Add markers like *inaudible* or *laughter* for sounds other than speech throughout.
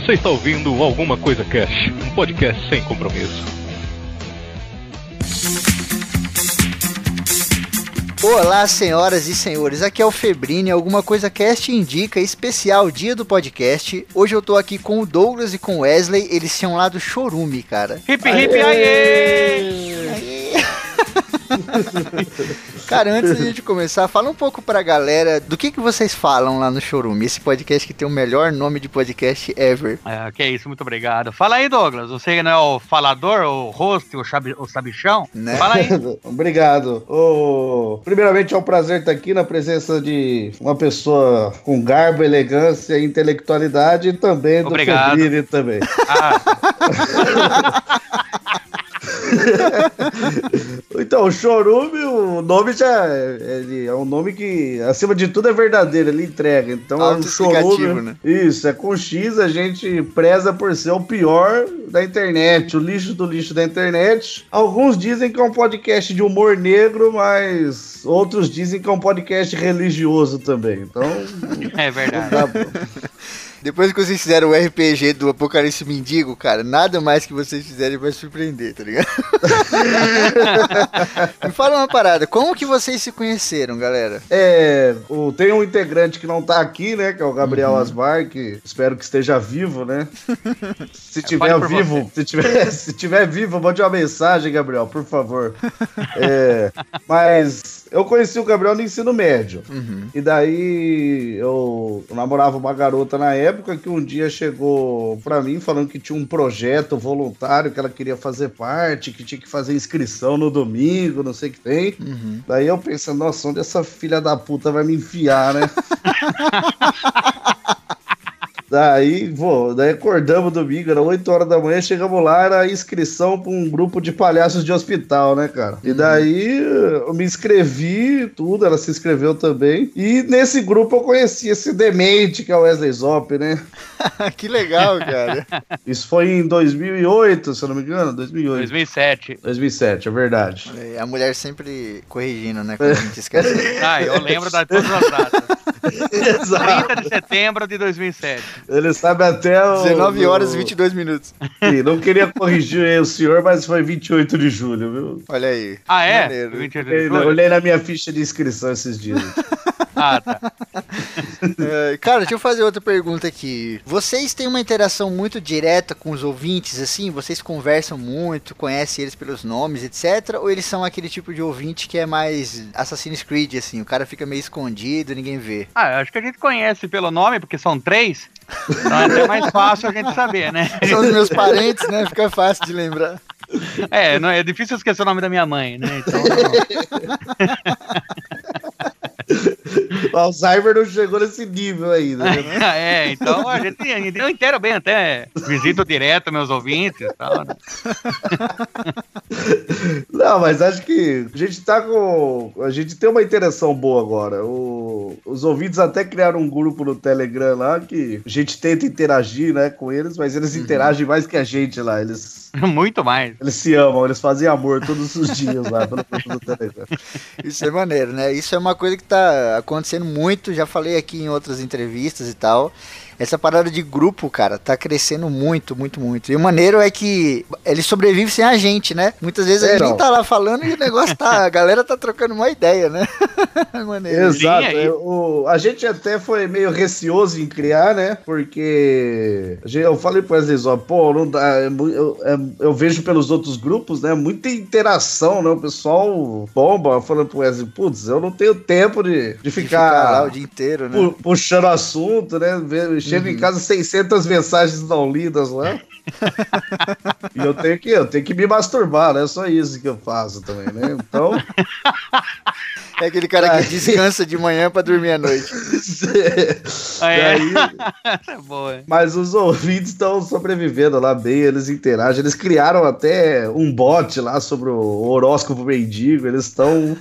Você está ouvindo Alguma Coisa Cash, um podcast sem compromisso. Olá, senhoras e senhores, aqui é o Febrini, Alguma Coisa Cast indica, especial dia do podcast. Hoje eu tô aqui com o Douglas e com o Wesley, eles tinham lá do Chorume, cara. Hip hip aie! *laughs* Cara, antes da gente começar, fala um pouco pra galera do que, que vocês falam lá no Chorume, esse podcast que tem o melhor nome de podcast ever. É, que isso, muito obrigado. Fala aí, Douglas. Você não é o falador, o host, o, chabi, o sabichão? Né? Fala aí. *laughs* Obrigado. Ô, primeiramente é um prazer estar aqui na presença de uma pessoa com garbo, elegância e intelectualidade e também do Obrigado. Também. Ah, *laughs* *laughs* Então, o Chorume, o nome já ele é um nome que, acima de tudo, é verdadeiro, ele entrega. Então, é um Chorume. né? Isso, é com X, a gente preza por ser o pior da internet, o lixo do lixo da internet. Alguns dizem que é um podcast de humor negro, mas outros dizem que é um podcast religioso também. Então, é verdade. *laughs* Depois que vocês fizeram o RPG do Apocalipse Mendigo, cara, nada mais que vocês fizerem vai surpreender, tá ligado? *laughs* Me fala uma parada, como que vocês se conheceram, galera? É, o, tem um integrante que não tá aqui, né? Que é o Gabriel Asmar, que espero que esteja vivo, né? *laughs* Se tiver por vivo, se tiver, se tiver vivo, mande uma mensagem, Gabriel, por favor. *laughs* É, mas eu conheci o Gabriel no ensino médio. E daí eu namorava uma garota na época que um dia chegou pra mim falando que tinha um projeto voluntário que ela queria fazer parte, que tinha que fazer inscrição no domingo, não sei o que tem. Daí eu pensando, nossa, onde essa filha da puta vai me enfiar, né? *laughs* Daí, pô, daí acordamos domingo, era 8 horas da manhã, chegamos lá, era inscrição pra um grupo de palhaços de hospital, né, cara? E daí eu me inscrevi, tudo, ela se inscreveu também. E nesse grupo eu conheci esse demente que é o Wesley Zop, né? *laughs* que legal, cara. Isso foi em 2008, se eu não me engano, 2008. 2007. 2007, é verdade. A mulher sempre corrigindo, né? Quando a gente esquece. *laughs* Ah, eu lembro de todas as datas. Exato. 30 de setembro de 2007. Ele sabe até o. 19 horas e o- 22 minutos. Sim, Não queria corrigir o senhor, mas foi 28 de julho, viu? Olha aí. Ah, é? Maneiro. 28 de Eu julho? olhei na minha ficha de inscrição esses dias. Ah, tá. É, cara, deixa eu fazer outra pergunta aqui. Vocês têm uma interação muito direta com os ouvintes, assim? Vocês conversam muito, conhecem eles pelos nomes, etc? Ou eles são aquele tipo de ouvinte que é mais Assassin's Creed, assim? O cara fica meio escondido, ninguém vê. Ah, acho que a gente conhece pelo nome, porque são três. Então é até mais fácil a gente saber, né? São os meus parentes, né? Fica fácil de lembrar. É, não, é difícil esquecer o nome da minha mãe, né? Então, *laughs* O Alzheimer não chegou nesse nível ainda. né? *laughs* é, então a gente, a gente eu inteiro bem até. Visito direto meus ouvintes e tal. né? Não, mas acho que a gente tá com. A gente tem uma interação boa agora. O- os ouvintes até criaram um grupo no Telegram lá que a gente tenta interagir, né, com eles, mas eles interagem mais que a gente lá. Eles, *laughs* Muito mais. eles se amam, eles fazem amor todos os dias lá pelo grupo do Telegram. Isso é maneiro, né? Isso é uma coisa que tá acontecendo muito, já falei aqui em outras entrevistas e tal. Essa parada de grupo, cara, tá crescendo muito, muito, muito. E o maneiro é que ele sobrevive sem a gente, né? Muitas vezes a É, gente nem não. tá lá falando e o negócio tá. A galera tá trocando uma ideia, né? É *laughs* maneiro. Exato. é, o- a gente até foi meio receoso em criar, né? Porque a gente- eu falei pro Wesley Zó, pô, não dá, é mu- eu, é- eu vejo pelos outros grupos, né? Muita interação, né? O pessoal bomba falando pro Wesley, putz, eu não tenho tempo de, de De ficar, lá o dia inteiro, né? pu- puxando assunto, né? Ve- Chega em casa 600 mensagens não lidas lá. *laughs* e eu tenho que eu tenho que me masturbar, né? É só isso que eu faço também, né? Então, É aquele cara que Ai. descansa de manhã pra dormir à noite. Ah, *laughs* é? Daí- é boa. Mas os ouvintes estão sobrevivendo lá bem, eles interagem. Eles criaram até um bot lá sobre o horóscopo mendigo. Eles estão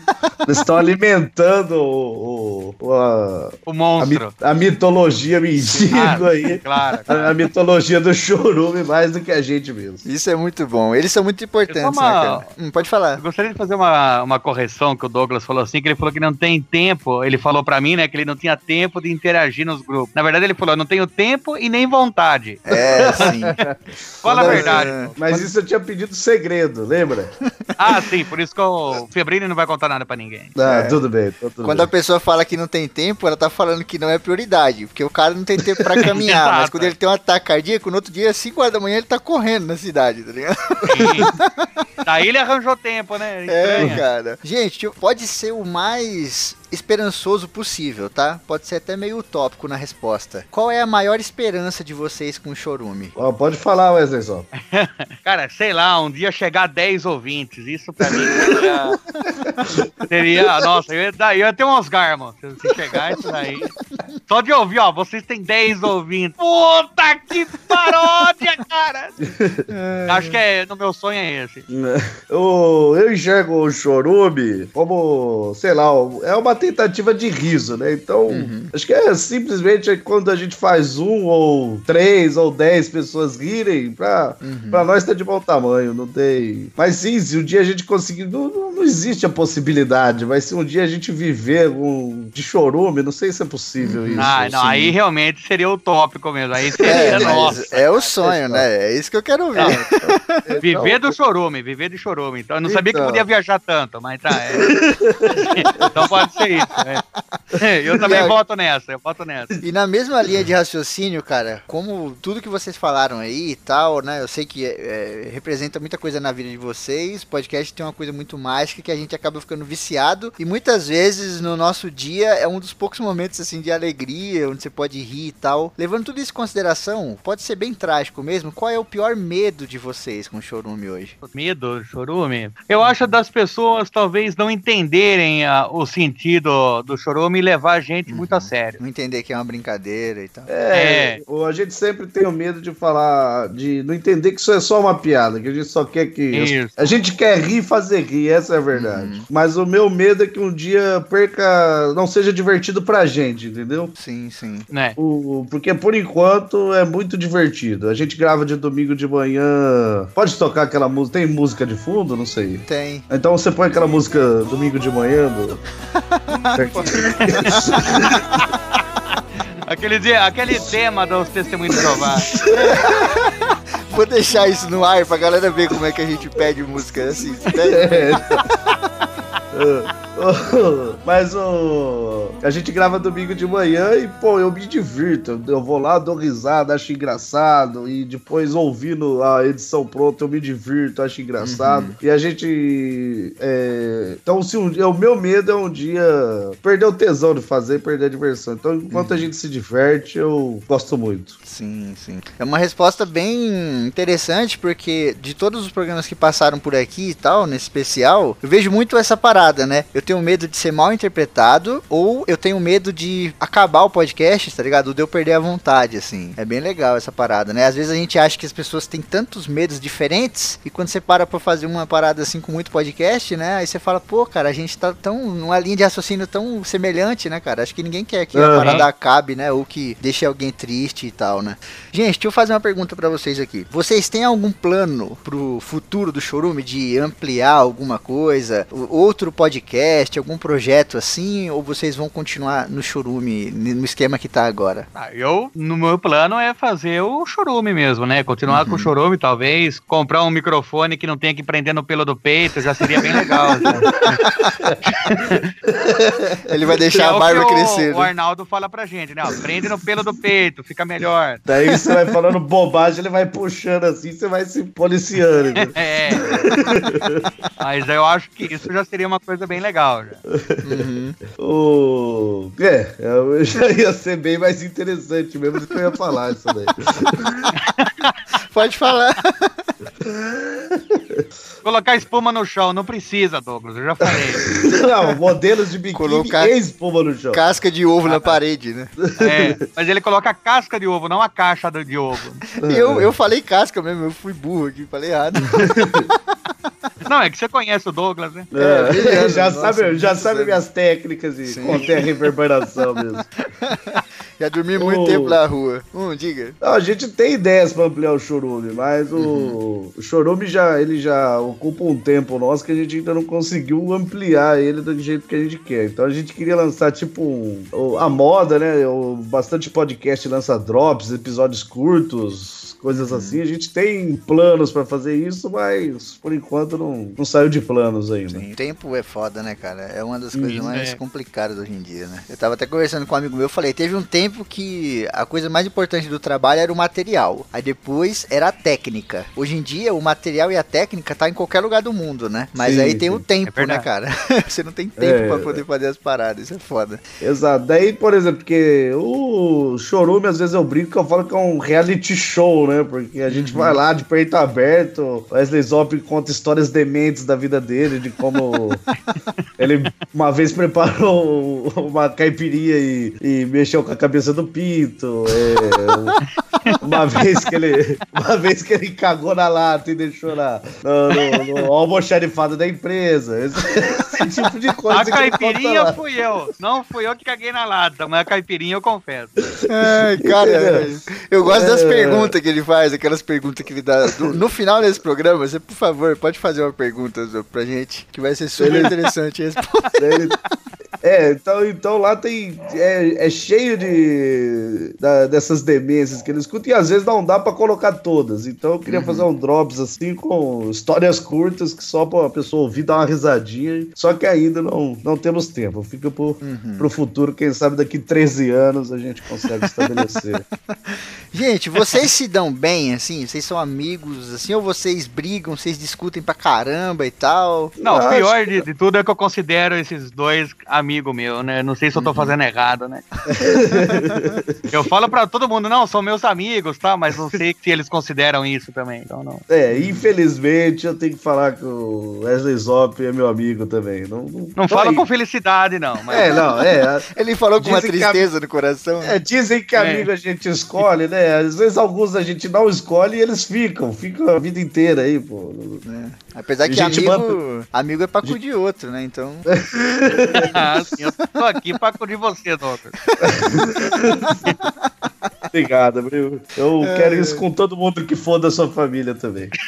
eles estão alimentando o, o- a, O a, monstro. a mitologia mendigo Ah, aí. Claro. A, a mitologia do chorume mais do que a gente mesmo. Isso é muito bom. Eles são muito importantes, uma- né, cara? Hum, pode falar. Eu gostaria de fazer uma, uma correção que o Douglas falou assim, que ele falou que não tem tempo. Ele falou pra mim, né, que ele não tinha tempo de interagir nos grupos. Na verdade, ele falou, eu não tenho tempo e nem vontade. É, sim. *laughs* Fala a verdade. é, Mas isso eu tinha pedido segredo, lembra? *laughs* Ah, sim, por isso que o Febrini não vai contar nada pra ninguém. Ah, É. tudo bem. tudo Quando a bem. pessoa fala que não tem tempo, ela tá falando que não é prioridade. Porque o cara não tem tempo pra *laughs* caminhar. mas quando ele tem um ataque cardíaco, no outro dia, às 5 horas da manhã, ele tá correndo na cidade, tá ligado? Sim. Daí ele arranjou tempo, né? *laughs* É, Estranha. cara. Gente, pode ser o mais esperançoso possível, tá? Pode ser até meio utópico na resposta. Qual é a maior esperança de vocês com o Chorume? Ó, pode falar, Wesley só. *laughs* Cara, sei lá, um dia chegar a 10 ouvintes, isso pra mim seria. seria nossa, eu ia, daí eu ia ter um Oscar, mano. Se se chegar isso daí. Só de ouvir, ó, vocês têm 10 ouvintes. Puta que paródia, cara! Acho que é, no meu sonho é esse. *laughs* Eu, eu enxergo o chorume como, sei lá, é uma tentativa de riso, né? Então, Uhum. acho que é simplesmente quando a gente faz um ou três ou dez pessoas rirem, pra, Uhum. pra nós tá de bom tamanho, não tem. Mas sim, se um dia a gente conseguir. Não, não, não existe a possibilidade, mas se um dia a gente viver um, de chorume, não sei se é possível isso. Ah, não, aí realmente seria utópico mesmo. Aí seria, É, nossa. é o sonho, né? É isso que eu quero ver. Então, Viver do chorume, viver de chorume. Então, eu não sabia que Então. podia viajar tanto, mas tá. é. *laughs* então pode ser isso. é. *laughs* Eu também E voto nessa, eu voto nessa. E na mesma linha de raciocínio, cara, como tudo que vocês falaram aí e tal, né? Eu sei que é, é, representa muita coisa na vida de vocês. Podcast tem uma coisa muito mágica que a gente acaba ficando viciado. E muitas vezes no nosso dia é um dos poucos momentos assim de alegria, onde você pode rir e tal. Levando tudo isso em consideração, pode ser bem trágico mesmo. Qual é o pior medo de vocês com o Chorume hoje? Medo, chorume. Eu acho das pessoas talvez não entenderem ah, o sentido do chorume e levar a gente muito a sério. Não entender que é uma brincadeira e tal. É, o- a gente sempre tem o medo de falar, de não entender que isso é só uma piada, que a gente só quer que. Isso. A gente quer rir e fazer rir, essa é a verdade. Mas o meu medo é que um dia perca, não seja divertido pra gente, entendeu? Sim, sim. Né? O, porque por enquanto é muito divertido. A gente grava de domingo de manhã. Pode tocar aquela música. Tem música de fundo? Não sei. Tem. Então você põe aquela música domingo de manhã do. *laughs* Aquele, dia- aquele tema dos testemunhos de Jeová. *laughs* Vou deixar isso no ar pra galera ver como é que a gente pede música assim. Pede- *laughs* É. Mas o. A gente grava domingo de manhã e, pô, eu me divirto. Eu vou lá, dou risada, acho engraçado. E depois, ouvindo a edição pronta, eu me divirto, acho engraçado. E a gente. é, Então, se um. O meu medo é um dia perder o tesão de fazer, perder a diversão. Então, enquanto a gente se diverte, eu gosto muito. Sim, sim. É uma resposta bem interessante, porque de todos os programas que passaram por aqui e tal, nesse especial, eu vejo muito essa parada, né? Eu tenho medo de ser mal interpretado, ou eu tenho medo de acabar o podcast, tá ligado? De eu perder a vontade, assim. É bem legal essa parada, né? Às vezes a gente acha que as pessoas têm tantos medos diferentes, e quando você para pra fazer uma parada assim com muito podcast, né? Aí você fala, pô, cara, a gente tá tão numa linha de raciocínio tão semelhante, né, cara? Acho que ninguém quer que a Aham. parada acabe, né? Ou que deixe alguém triste e tal, né? Gente, deixa eu fazer uma pergunta pra vocês aqui. Vocês têm algum plano pro futuro do Chorume de ampliar alguma coisa? Outro podcast, algum projeto assim? Ou vocês vão continuar no Chorume, no esquema que tá agora? Ah, eu, no meu plano, é fazer o chorume mesmo, né? Continuar com o chorume, talvez. Comprar um microfone que não tenha que prender no pelo do peito, já seria bem legal. *laughs* né? Ele vai Que é deixar a o barba o- crescer. O né? Arnaldo fala pra gente, né? Ó, prende no pelo do peito, fica melhor. Daí você vai falando bobagem, ele vai puxando assim, você vai se policiando. entendeu? *laughs* É. Mas eu acho que isso já seria uma coisa bem legal. Já. Uhum. O... É, eu já ia ser bem mais interessante mesmo do que eu ia falar isso daí. *laughs* Pode falar. Colocar espuma no chão, não precisa, Douglas, eu já falei. *laughs* Não, modelos de biquíni Colocar- e espuma no chão. Casca de ovo na parede, né? É, mas ele coloca a casca de ovo, não a caixa de ovo. Eu, eu falei casca mesmo, eu fui burro aqui, falei errado. *laughs* Não, é que você conhece o Douglas, né? É, beleza, já nossa, sabe, já sabe anos. minhas técnicas e Sim. contém a reverberação mesmo. *laughs* Já dormi muito tempo na rua. Hum, diga. Não, a gente tem ideias pra ampliar o chorume, mas o, o chorume já, ele já ocupa um tempo nosso que a gente ainda não conseguiu ampliar ele do jeito que a gente quer. Então a gente queria lançar tipo um, a moda, né? O, bastante podcast lança drops, episódios curtos. Coisas assim, a gente tem planos pra fazer isso, mas por enquanto não, não saiu de planos ainda. Sim, tempo é foda, né, cara? É uma das coisas mais é. complicadas hoje em dia, né? Eu tava até conversando com um amigo meu, eu falei, teve um tempo que a coisa mais importante do trabalho era o material. Aí depois era a técnica. Hoje em dia, o material e a técnica tá em qualquer lugar do mundo, né? Mas Sim, aí tem sim. o tempo, É né, cara? *laughs* Você não tem tempo É. pra poder fazer as paradas, isso é foda. Exato. Daí, por exemplo, porque o chorume, às vezes eu brinco que eu falo que é um reality show, né? Porque a gente vai lá de peito aberto, o Wesley Zop conta histórias dementes da vida dele, de como *laughs* ele uma vez preparou uma caipirinha e, e mexeu com a cabeça do pinto. é, uma vez que ele uma vez que ele cagou na lata e deixou na, no, no, no almoxarifado da empresa. Esse, *laughs* esse tipo de coisa A caipirinha fui eu. Não fui eu que caguei na lata, mas a caipirinha eu confesso. Ai, cara, É. eu gosto das É. perguntas que ele faz, aquelas perguntas que ele dá. No, no final desse programa, você, por favor, pode fazer uma pergunta pra gente, que vai ser super interessante responder. Ele- É, então, então lá tem. É, é cheio de. da- dessas demências que eles escutam e às vezes não dá pra colocar todas. Então eu queria fazer um drops assim com histórias curtas que só pra pessoa ouvir dar uma risadinha. Só que ainda não, não temos tempo. Fica pro, pro futuro, quem sabe daqui 13 anos a gente consegue estabelecer. *laughs* Gente, vocês se dão bem, assim? Vocês são amigos, assim? Ou vocês brigam, vocês discutem pra caramba e tal? Não, Eu o pior acho de, de tudo é que eu considero esses dois amigos meus, né? Não sei se eu tô fazendo errado, né? *laughs* eu falo pra todo mundo, não, são meus amigos, tá? Mas não sei se eles consideram isso também, então não. É, infelizmente eu tenho que falar que o Wesley Zop é meu amigo também. Não, não, Não fala aí. com felicidade, não. Mas É, não, é. *laughs* Ele falou com uma que a- tristeza no coração. É, dizem que É. amigo a gente escolhe, né? Às vezes alguns a gente não escolhe e eles ficam, ficam a vida inteira aí, pô. né? Apesar que Gente, amigo, amigo é pra cu de outro, né? Então. *laughs* Ah, sim, eu tô aqui pra acudir você, doutor. *laughs* Obrigado, viu? Eu quero isso com todo mundo que for da sua família também. *laughs*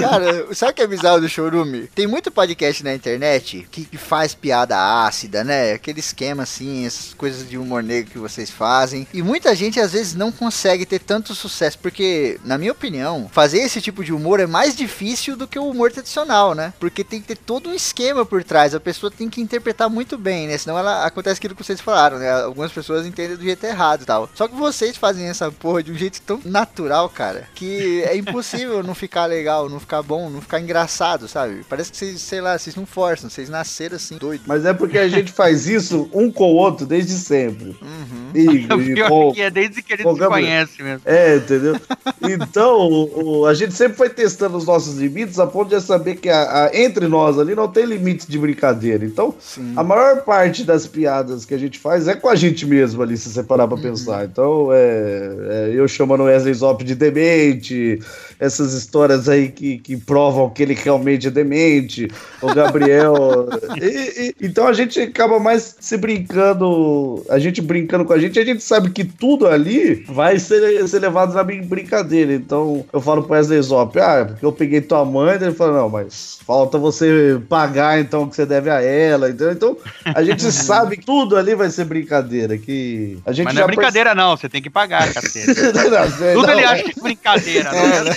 Cara, sabe o que é bizarro do Chorume? Tem muito podcast na internet que, que faz piada ácida, né? Aquele esquema assim, essas coisas de humor negro que vocês fazem. E muita gente às vezes não consegue ter tanto sucesso, porque, na minha opinião, fazer esse tipo de humor é mais difícil do que o humor tradicional, né? Porque tem que ter todo um esquema por trás, a pessoa tem que interpretar muito bem, né? Senão ela acontece aquilo que vocês falaram, né? Algumas pessoas entendem do jeito errado e tal. Só que vocês fazem essa porra de um jeito tão natural, cara, que é impossível não ficar legal, não ficar bom, não ficar engraçado, sabe? Parece que vocês, sei lá, vocês não forçam, vocês nasceram assim, doido. Mas é porque a gente faz isso um com o outro desde sempre. Uhum. E, *laughs* O e pior com- que é desde que a gente se conhece mesmo. É, entendeu? Então, o- o- a gente sempre foi testando os nossos limites a ponto de saber que a- a- entre nós ali não tem limite de brincadeira. Então, Sim. a maior parte das piadas que a gente faz é com a gente mesmo ali, se você parar pra pensar. Então, é, é, eu chamando Wesley Zop de demente, essas histórias aí que, que provam que ele realmente é demente, o Gabriel. *laughs* E- e- então a gente acaba mais se brincando, a gente brincando com a gente, a gente sabe que tudo ali vai ser, ser levado na brin- brincadeira. Então eu falo pro Wesley Zop, ah, porque eu peguei tua mãe, ele fala, não, mas falta você pagar então o que você deve a ela. Entendeu? Então a gente *laughs* sabe que tudo ali vai ser brincadeira. Que a gente Mas não é brincadeira, não. Você tem que pagar, cacete. perce- *laughs* Não, é- Tudo não, ele é- acha que é brincadeira, né?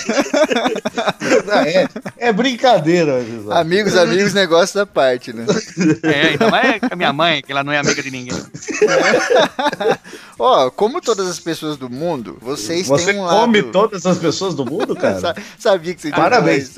É, é brincadeira. Amigos, amigos, negócio da parte, né? É, mais com a minha mãe, que ela não é amiga de ninguém. Ó, como todas as pessoas do mundo, vocês Você têm um lado... come todas as pessoas do mundo, cara? *laughs* Sa- Sabia que você tinha Parabéns.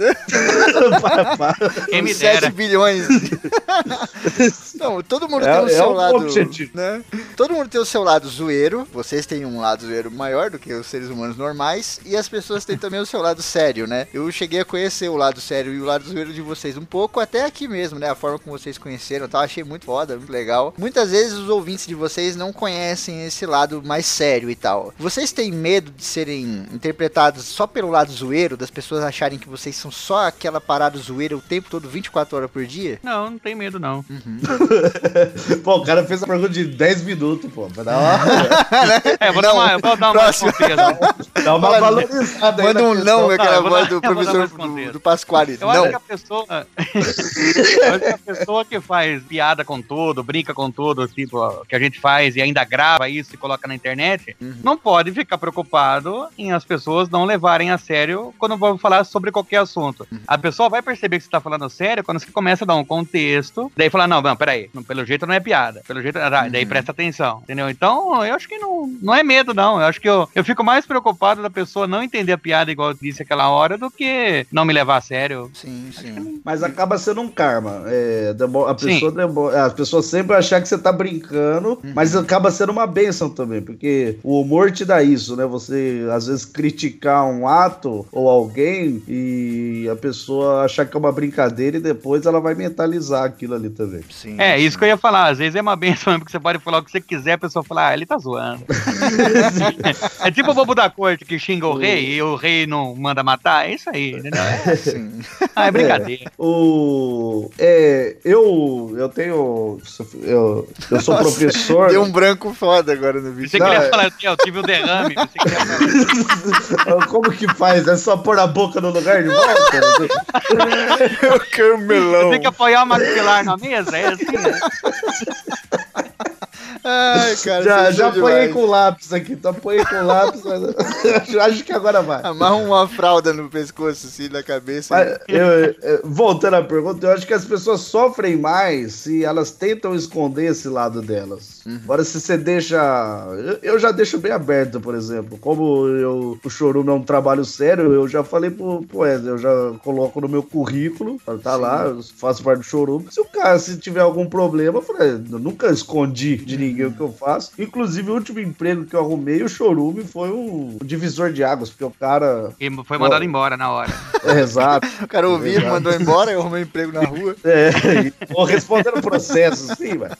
Para, *laughs* para. Quem me Uns 7 dera. bilhões. *laughs* Não, todo mundo É- tem o é seu um lado. objetivo. Né? Todo mundo tem o seu lado zoeiro. Vocês têm um lado zoeiro maior do que os seres humanos normais. E as pessoas têm também o seu lado sério, né? Eu cheguei a conhecer o lado sério e o lado zoeiro de vocês um pouco, até aqui mesmo, né? A forma como vocês conheceram, tá? Achei muito foda, muito legal. Muitas vezes os ouvintes de vocês não conhecem esse lado mais sério e tal. Vocês têm medo de serem interpretados só pelo lado zoeiro, das pessoas acharem que vocês são só aquela parada zoeira o tempo todo, 24 horas por dia? Não, não tem medo, não. *laughs* Pô, o cara fez a pergunta de 10 minutos, pô. Pra dar uma, *laughs* É, vou Não, dar uma, eu vou dar uma dar uma Fala, valorizada aí Manda um não, aquela eu vou voz dar- do professor do, do Pasquale. Eu acho Não. que a pessoa. *laughs* eu acho que a pessoa que faz piada com tudo, brinca com tudo, tipo, que a gente faz e ainda grava isso e coloca na internet, Uhum. não pode ficar preocupado em as pessoas não levarem a sério quando vão falar sobre qualquer assunto. Uhum. A pessoa vai perceber que você tá falando sério quando você começa a dar um contexto, daí falar, não, não, peraí, não, pelo jeito não é piada, pelo jeito, ah, daí Uhum. presta atenção, entendeu? Então, eu acho que não, não é medo, não. Eu acho que eu, eu fico mais preocupado da pessoa não entender a piada igual disse aquela hora do que não me levar a sério. Sim, sim. Mas acaba sendo um karma. É, demo- a pessoa demo- as pessoas sempre acham que você tá brincando, mas acaba sendo uma benção também, porque o humor te dá isso, né? Você às vezes criticar um ato ou alguém e a pessoa achar que é uma brincadeira e depois ela vai mentalizar aquilo ali também. sim É, isso sim. que eu ia falar. Às vezes é uma benção mesmo, *laughs* porque você pode falar o que você quiser, a pessoa fala, ah, ele tá zoando. *laughs* *laughs* é tipo o bobo da corte que xinga o rei e o rei não manda matar. É isso aí, entendeu? É, *laughs* Sim. ah, é brincadeira. O é, eu eu tenho eu, eu sou Nossa, professor. Deu um branco foda agora no vídeo. Você Não, queria é- falar assim, ó, eu tive um derrame. Você queria falar, *laughs* Como que faz? É só pôr a boca no lugar de volta? *laughs* Meu camelão. tem que apoiar o maxilar na mesa? É assim, né? Ai, cara. já já demais. com lápis aqui, tô apoiei com lápis, mas *laughs* acho que agora vai. Amarra uma fralda no pescoço, assim, na cabeça. Mas, eu- eu- voltando à pergunta, eu acho que as pessoas sofrem mais se elas tentam esconder esse lado delas. Agora, se você deixa. Eu, eu já deixo bem aberto, por exemplo. Como eu, o chorume é um trabalho sério, eu já falei pro, pro Wesley, eu já coloco no meu currículo, tá lá, eu faço parte do chorume. Se o cara, se tiver algum problema, eu falei, eu nunca escondi de ninguém o que eu faço. Inclusive, o último emprego que eu arrumei, o chorume, foi um divisor de águas, porque o cara. E foi mandado embora na hora. *laughs* É, exato. O cara ouviu, Exato. mandou embora, eu arrumei emprego na rua. É, ou respondendo processos, sim, mas.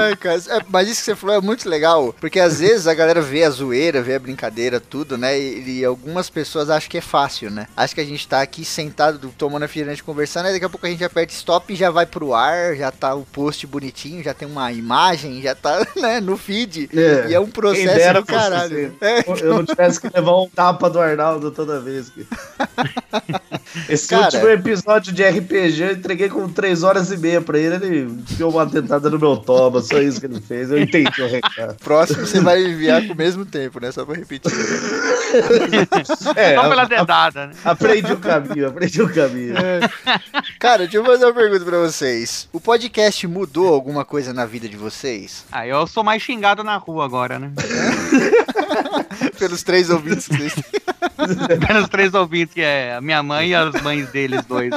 Ai, cara, é, mas isso que você falou é muito legal, porque às vezes a galera vê a zoeira, vê a brincadeira, tudo, né? E, e algumas pessoas acham que é fácil, né? Acho que a gente tá aqui sentado, tomando refrigerante, conversando, aí daqui a pouco a gente aperta stop e já vai pro ar, já tá o post bonitinho, já tem uma imagem, já tá, *laughs* né, no feed. É. E é um processo dera do caralho. assim. É, Eu não tivesse que levar um tapa do Arnaldo toda vez. que- *laughs* Esse Cara. último episódio de RPG eu entreguei com 3 horas e meia pra ele. Ele deu uma dentada no meu toba, só isso que ele fez. Eu entendi o recado. próximo você vai enviar com o mesmo tempo, né? Só pra repetir. É, Só pela dedada, né? aprendi o caminho, aprendi o caminho. Cara, deixa eu fazer uma pergunta pra vocês. O podcast mudou alguma coisa na vida de vocês? Ah, eu sou mais xingado na rua agora, né? *laughs* Pelos três ouvintes que vocês têm. *laughs* Pelos três ouvintes, que é a minha mãe e as mães deles dois.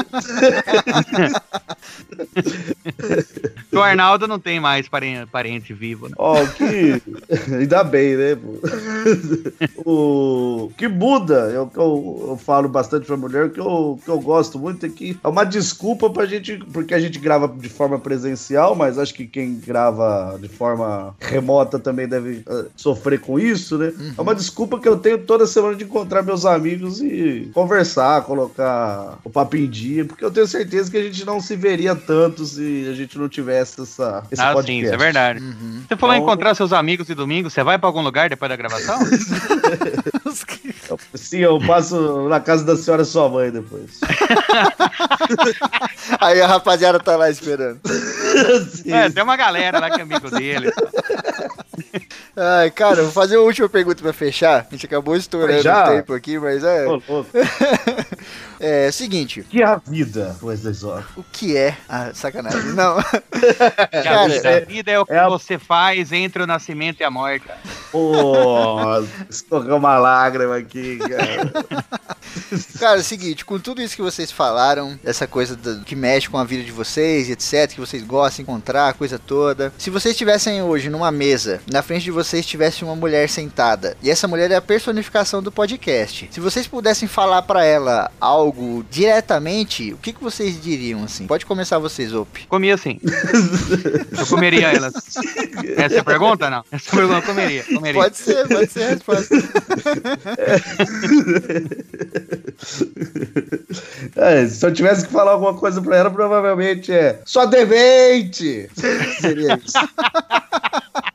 o *laughs* Arnaldo não tem mais parente, parente vivo, né? Ó, o que. *laughs* Ainda bem, né? pô? *laughs* o que muda, eu, eu, eu falo bastante pra mulher, o que eu, que eu gosto muito é que é uma desculpa pra gente, porque a gente grava de forma presencial, mas acho que quem grava de forma remota também deve eh, sofrer com isso, né? É uma desculpa que eu tenho toda semana de encontrar meus amigos e conversar, colocar o papo em dia, porque eu tenho certeza que a gente não se veria tanto se a gente não tivesse essa, esse ah, podcast. sim, isso é verdade. Uhum. Você falou em Então- encontrar seus amigos de domingo, você vai pra algum lugar depois da gravação? *laughs* Sim, eu passo na casa da senhora sua mãe depois. *laughs* Aí a rapaziada tá lá esperando. *laughs* Sim. é, tem uma galera lá que é amigo dele. Ai, cara, vou fazer uma última pergunta pra fechar. A gente acabou estourando Já? o tempo aqui, mas é. Ô, louco. *laughs* É seguinte, Que é a vida, Wesley Zó? o que é. Ah, sacanagem. Não. *laughs* A Cara, vida, é- a vida é o que é a- você faz entre o nascimento e a morte. Pô, escorreu uma lágrima aqui, cara. *laughs* Cara, é o seguinte, com tudo isso que vocês falaram, essa coisa do- que mexe com a vida de vocês, etc, que vocês gostam de encontrar, a coisa toda. Se vocês estivessem hoje numa mesa na frente de vocês tivesse uma mulher sentada e essa mulher é a personificação do podcast. Se vocês pudessem falar para ela algo diretamente, o que, que vocês diriam assim? Pode começar vocês, Op. Comia sim. eu comeria elas. *laughs* Essa é a pergunta? Não. Essa é pergunta eu comeria. comeria. Pode ser, pode ser a resposta. *laughs* É, se eu tivesse que falar alguma coisa pra ela, provavelmente é só demente! Seria isso. *laughs*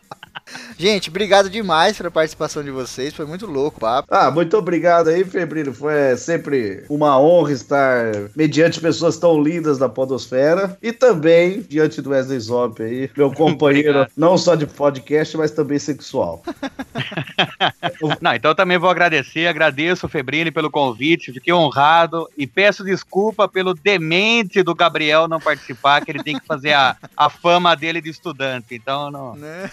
Gente, obrigado demais pela participação de vocês. Foi muito louco o papo. Ah, muito obrigado aí, Febrino. Foi sempre uma honra estar mediante pessoas tão lindas da Podosfera e também diante do Wesley Zop aí, *laughs* meu companheiro, não só de podcast, mas também sexual. *laughs* Não, então eu também vou agradecer, agradeço o Febrini pelo convite, fiquei honrado e peço desculpa pelo demente do Gabriel não participar, que ele tem que fazer a, a fama dele de estudante. Então não, Né?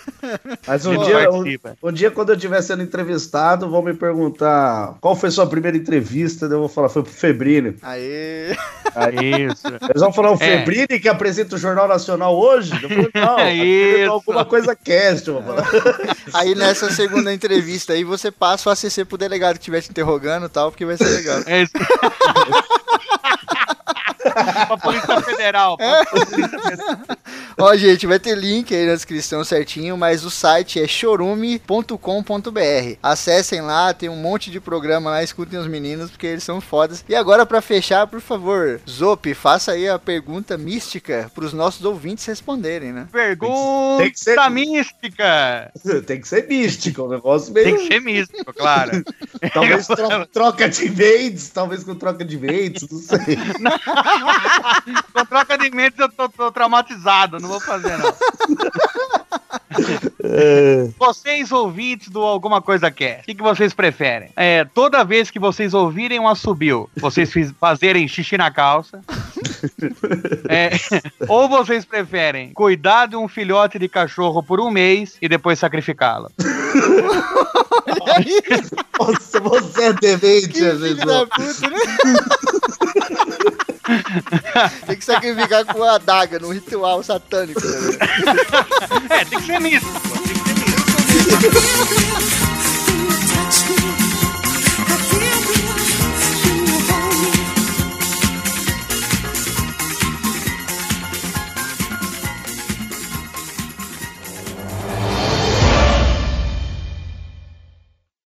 Mas um não dia, um, um dia, quando eu estiver sendo entrevistado, vão me perguntar qual foi sua primeira entrevista, eu vou falar, foi pro Febrino. Aê. Isso. Eles vão falar o É. Febrini que apresenta o Jornal Nacional hoje? Eu falei, não, *laughs* É apresenta isso. alguma coisa cast, eu vou falar. *laughs* Aí nessa segunda entrevista aí você passa o ACC pro delegado que estiver te interrogando e tal, porque vai ser legal. É isso. *laughs* pra Polícia Federal. pra Polícia Federal. *laughs* Ó, gente, vai ter link aí na descrição certinho, mas o site é chorume.com.br. Acessem lá, tem um monte de programa lá, escutem os meninos, porque eles são fodas. E agora, pra fechar, por favor, Zop, faça aí a pergunta mística pros nossos ouvintes responderem, né? Pergunta Tem que ser- mística. *laughs* Tem que ser místico, o negócio meio. Tem que ser místico, claro. *laughs* Talvez tro- troca de mentes, talvez com troca de mentes, não sei. Com troca de mentes eu tô, tô traumatizado, não vou fazer não. *laughs* Vocês ouvintes do Alguma Coisa Quer, o que, que vocês preferem? É, toda vez que vocês ouvirem um assobio, vocês fiz- fazerem xixi na calça? *laughs* É, *laughs* ou vocês preferem cuidar de um filhote de cachorro por um mês e depois sacrificá-lo? Nossa, você é demente, Que vezes. da puta, né? tem que sacrificar com a adaga num ritual satânico. Né? é, tem que ser nisso. Tem que ser nisso.